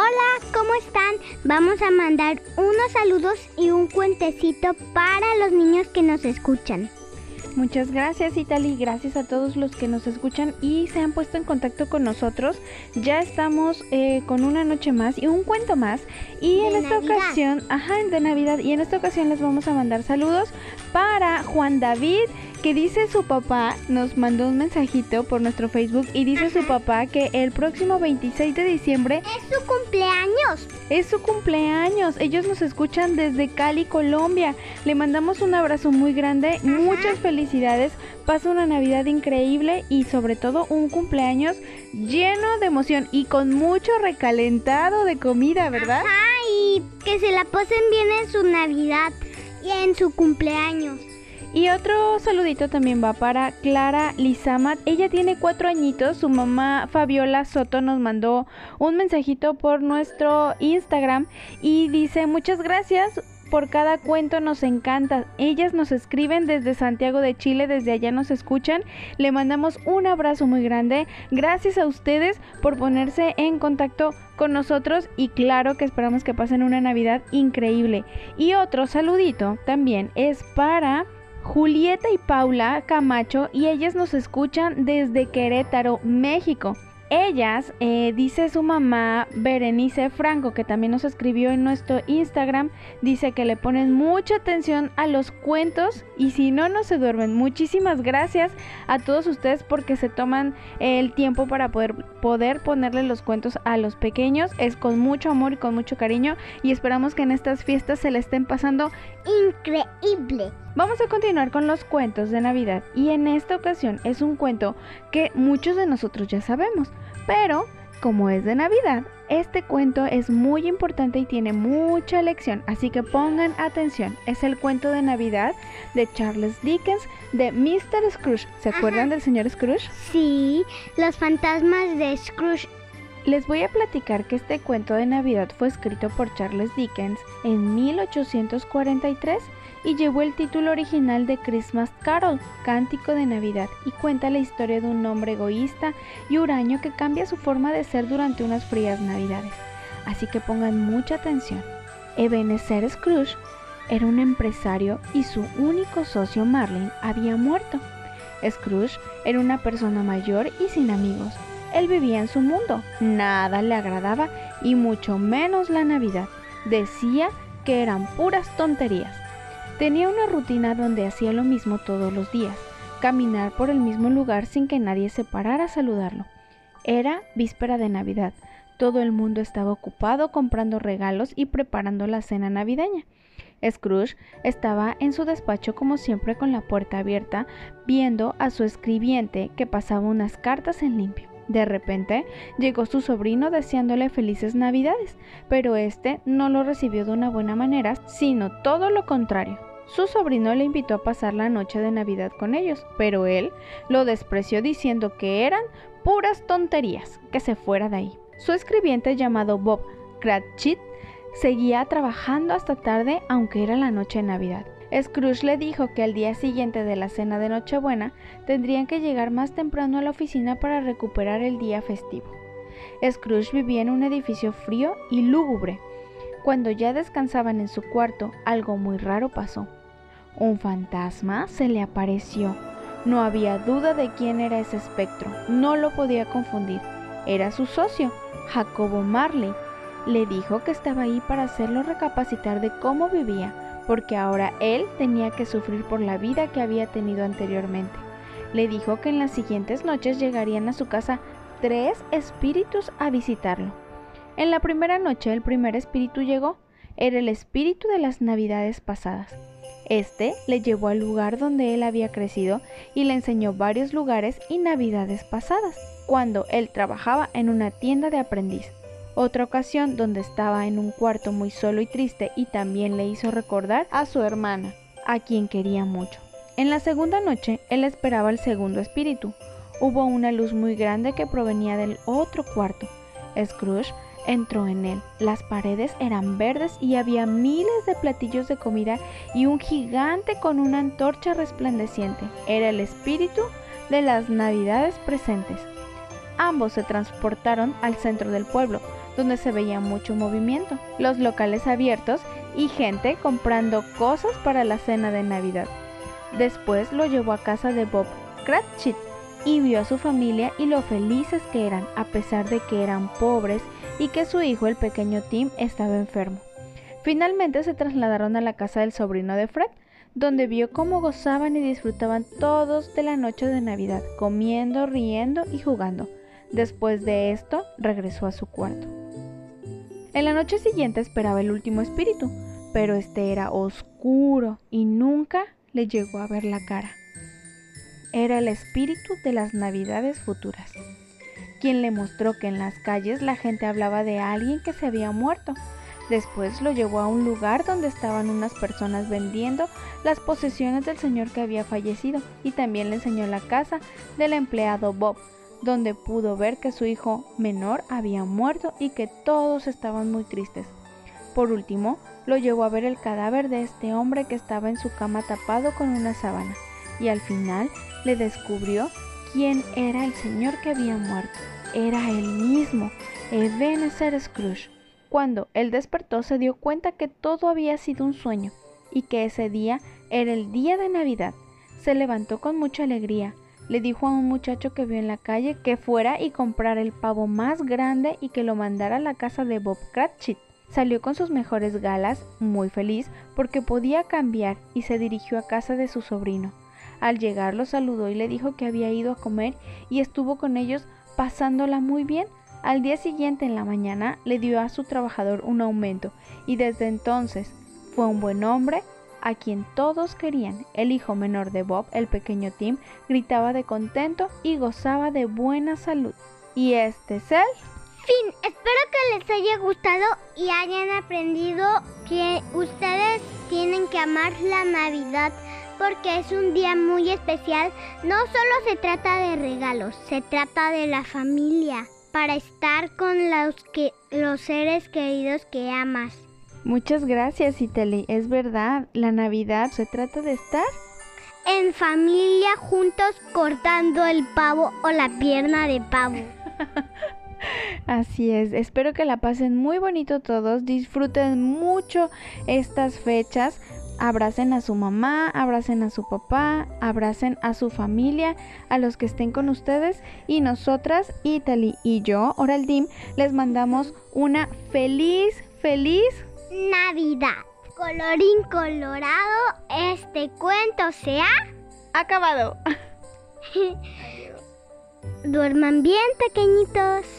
Hola, ¿cómo están? Vamos a mandar unos saludos y un cuentecito para los niños que nos escuchan. Muchas gracias Itali, gracias a todos los que nos escuchan y se han puesto en contacto con nosotros. Ya estamos eh, con una noche más y un cuento más. Y en esta ocasión, ajá, de Navidad, y en esta ocasión les vamos a mandar saludos para Juan David, que dice su papá, nos mandó un mensajito por nuestro Facebook y dice su papá que el próximo 26 de diciembre es su cumpleaños. Es su cumpleaños. Ellos nos escuchan desde Cali, Colombia. Le mandamos un abrazo muy grande, muchas felicidades. Pasa una Navidad increíble y sobre todo un cumpleaños lleno de emoción y con mucho recalentado de comida, ¿verdad? Ajá, y que se la pasen bien en su Navidad en su cumpleaños. Y otro saludito también va para Clara Lizamat. Ella tiene cuatro añitos. Su mamá Fabiola Soto nos mandó un mensajito por nuestro Instagram y dice muchas gracias por cada cuento nos encanta. Ellas nos escriben desde Santiago de Chile, desde allá nos escuchan. Le mandamos un abrazo muy grande. Gracias a ustedes por ponerse en contacto con nosotros y claro que esperamos que pasen una Navidad increíble. Y otro saludito también es para Julieta y Paula Camacho y ellas nos escuchan desde Querétaro, México. Ellas, eh, dice su mamá Berenice Franco, que también nos escribió en nuestro Instagram, dice que le ponen mucha atención a los cuentos y si no, no se duermen. Muchísimas gracias a todos ustedes porque se toman el tiempo para poder, poder ponerle los cuentos a los pequeños. Es con mucho amor y con mucho cariño y esperamos que en estas fiestas se le estén pasando increíble. Vamos a continuar con los cuentos de Navidad y en esta ocasión es un cuento que muchos de nosotros ya sabemos, pero como es de Navidad, este cuento es muy importante y tiene mucha lección, así que pongan atención. Es el cuento de Navidad de Charles Dickens de Mr. Scrooge. ¿Se acuerdan del señor Scrooge? Sí, los fantasmas de Scrooge. Les voy a platicar que este cuento de Navidad fue escrito por Charles Dickens en 1843 y llevó el título original de Christmas Carol, Cántico de Navidad, y cuenta la historia de un hombre egoísta y huraño que cambia su forma de ser durante unas frías Navidades. Así que pongan mucha atención. Ebenezer Scrooge era un empresario y su único socio Marlin había muerto. Scrooge era una persona mayor y sin amigos. Él vivía en su mundo, nada le agradaba y mucho menos la Navidad. Decía que eran puras tonterías. Tenía una rutina donde hacía lo mismo todos los días, caminar por el mismo lugar sin que nadie se parara a saludarlo. Era víspera de Navidad. Todo el mundo estaba ocupado comprando regalos y preparando la cena navideña. Scrooge estaba en su despacho como siempre con la puerta abierta, viendo a su escribiente que pasaba unas cartas en limpio. De repente llegó su sobrino deseándole felices navidades, pero este no lo recibió de una buena manera, sino todo lo contrario. Su sobrino le invitó a pasar la noche de Navidad con ellos, pero él lo despreció diciendo que eran puras tonterías, que se fuera de ahí. Su escribiente llamado Bob Cratchit seguía trabajando hasta tarde aunque era la noche de Navidad. Scrooge le dijo que al día siguiente de la cena de Nochebuena tendrían que llegar más temprano a la oficina para recuperar el día festivo. Scrooge vivía en un edificio frío y lúgubre. Cuando ya descansaban en su cuarto, algo muy raro pasó. Un fantasma se le apareció. No había duda de quién era ese espectro, no lo podía confundir. Era su socio, Jacobo Marley. Le dijo que estaba ahí para hacerlo recapacitar de cómo vivía, porque ahora él tenía que sufrir por la vida que había tenido anteriormente. Le dijo que en las siguientes noches llegarían a su casa tres espíritus a visitarlo. En la primera noche el primer espíritu llegó, era el espíritu de las navidades pasadas. Este le llevó al lugar donde él había crecido y le enseñó varios lugares y navidades pasadas, cuando él trabajaba en una tienda de aprendiz. Otra ocasión donde estaba en un cuarto muy solo y triste y también le hizo recordar a su hermana, a quien quería mucho. En la segunda noche él esperaba el segundo espíritu. Hubo una luz muy grande que provenía del otro cuarto. Scrooge entró en él. Las paredes eran verdes y había miles de platillos de comida y un gigante con una antorcha resplandeciente. Era el espíritu de las navidades presentes. Ambos se transportaron al centro del pueblo, donde se veía mucho movimiento, los locales abiertos y gente comprando cosas para la cena de Navidad. Después lo llevó a casa de Bob Cratchit y vio a su familia y lo felices que eran, a pesar de que eran pobres y que su hijo, el pequeño Tim, estaba enfermo. Finalmente se trasladaron a la casa del sobrino de Fred, donde vio cómo gozaban y disfrutaban todos de la noche de Navidad, comiendo, riendo y jugando. Después de esto, regresó a su cuarto. En la noche siguiente esperaba el último espíritu, pero este era oscuro y nunca le llegó a ver la cara. Era el espíritu de las navidades futuras, quien le mostró que en las calles la gente hablaba de alguien que se había muerto. Después lo llevó a un lugar donde estaban unas personas vendiendo las posesiones del señor que había fallecido y también le enseñó la casa del empleado Bob, donde pudo ver que su hijo menor había muerto y que todos estaban muy tristes. Por último, lo llevó a ver el cadáver de este hombre que estaba en su cama tapado con una sábana, y al final le descubrió quién era el señor que había muerto. Era él mismo, Ebenezer Scrooge. Cuando él despertó se dio cuenta que todo había sido un sueño y que ese día era el día de Navidad. Se levantó con mucha alegría, le dijo a un muchacho que vio en la calle que fuera y comprara el pavo más grande y que lo mandara a la casa de Bob Cratchit. Salió con sus mejores galas, muy feliz porque podía cambiar y se dirigió a casa de su sobrino. Al llegar lo saludó y le dijo que había ido a comer y estuvo con ellos pasándola muy bien. Al día siguiente en la mañana le dio a su trabajador un aumento y desde entonces fue un buen hombre, a quien todos querían. El hijo menor de Bob, el pequeño Tim, gritaba de contento y gozaba de buena salud. Y este es el fin. Espero que les haya gustado y hayan aprendido que ustedes tienen que amar la Navidad porque es un día muy especial. No solo se trata de regalos, se trata de la familia para estar con los que los seres queridos que amas. Muchas gracias, Itali. Es verdad, la Navidad se trata de estar en familia juntos cortando el pavo o la pierna de pavo. Así es, espero que la pasen muy bonito todos, disfruten mucho estas fechas, abracen a su mamá, abracen a su papá, abracen a su familia, a los que estén con ustedes y nosotras, Italy y yo, Oraldim, les mandamos una feliz, feliz Navidad. Colorín colorado, este cuento se ha acabado. Duerman bien, pequeñitos.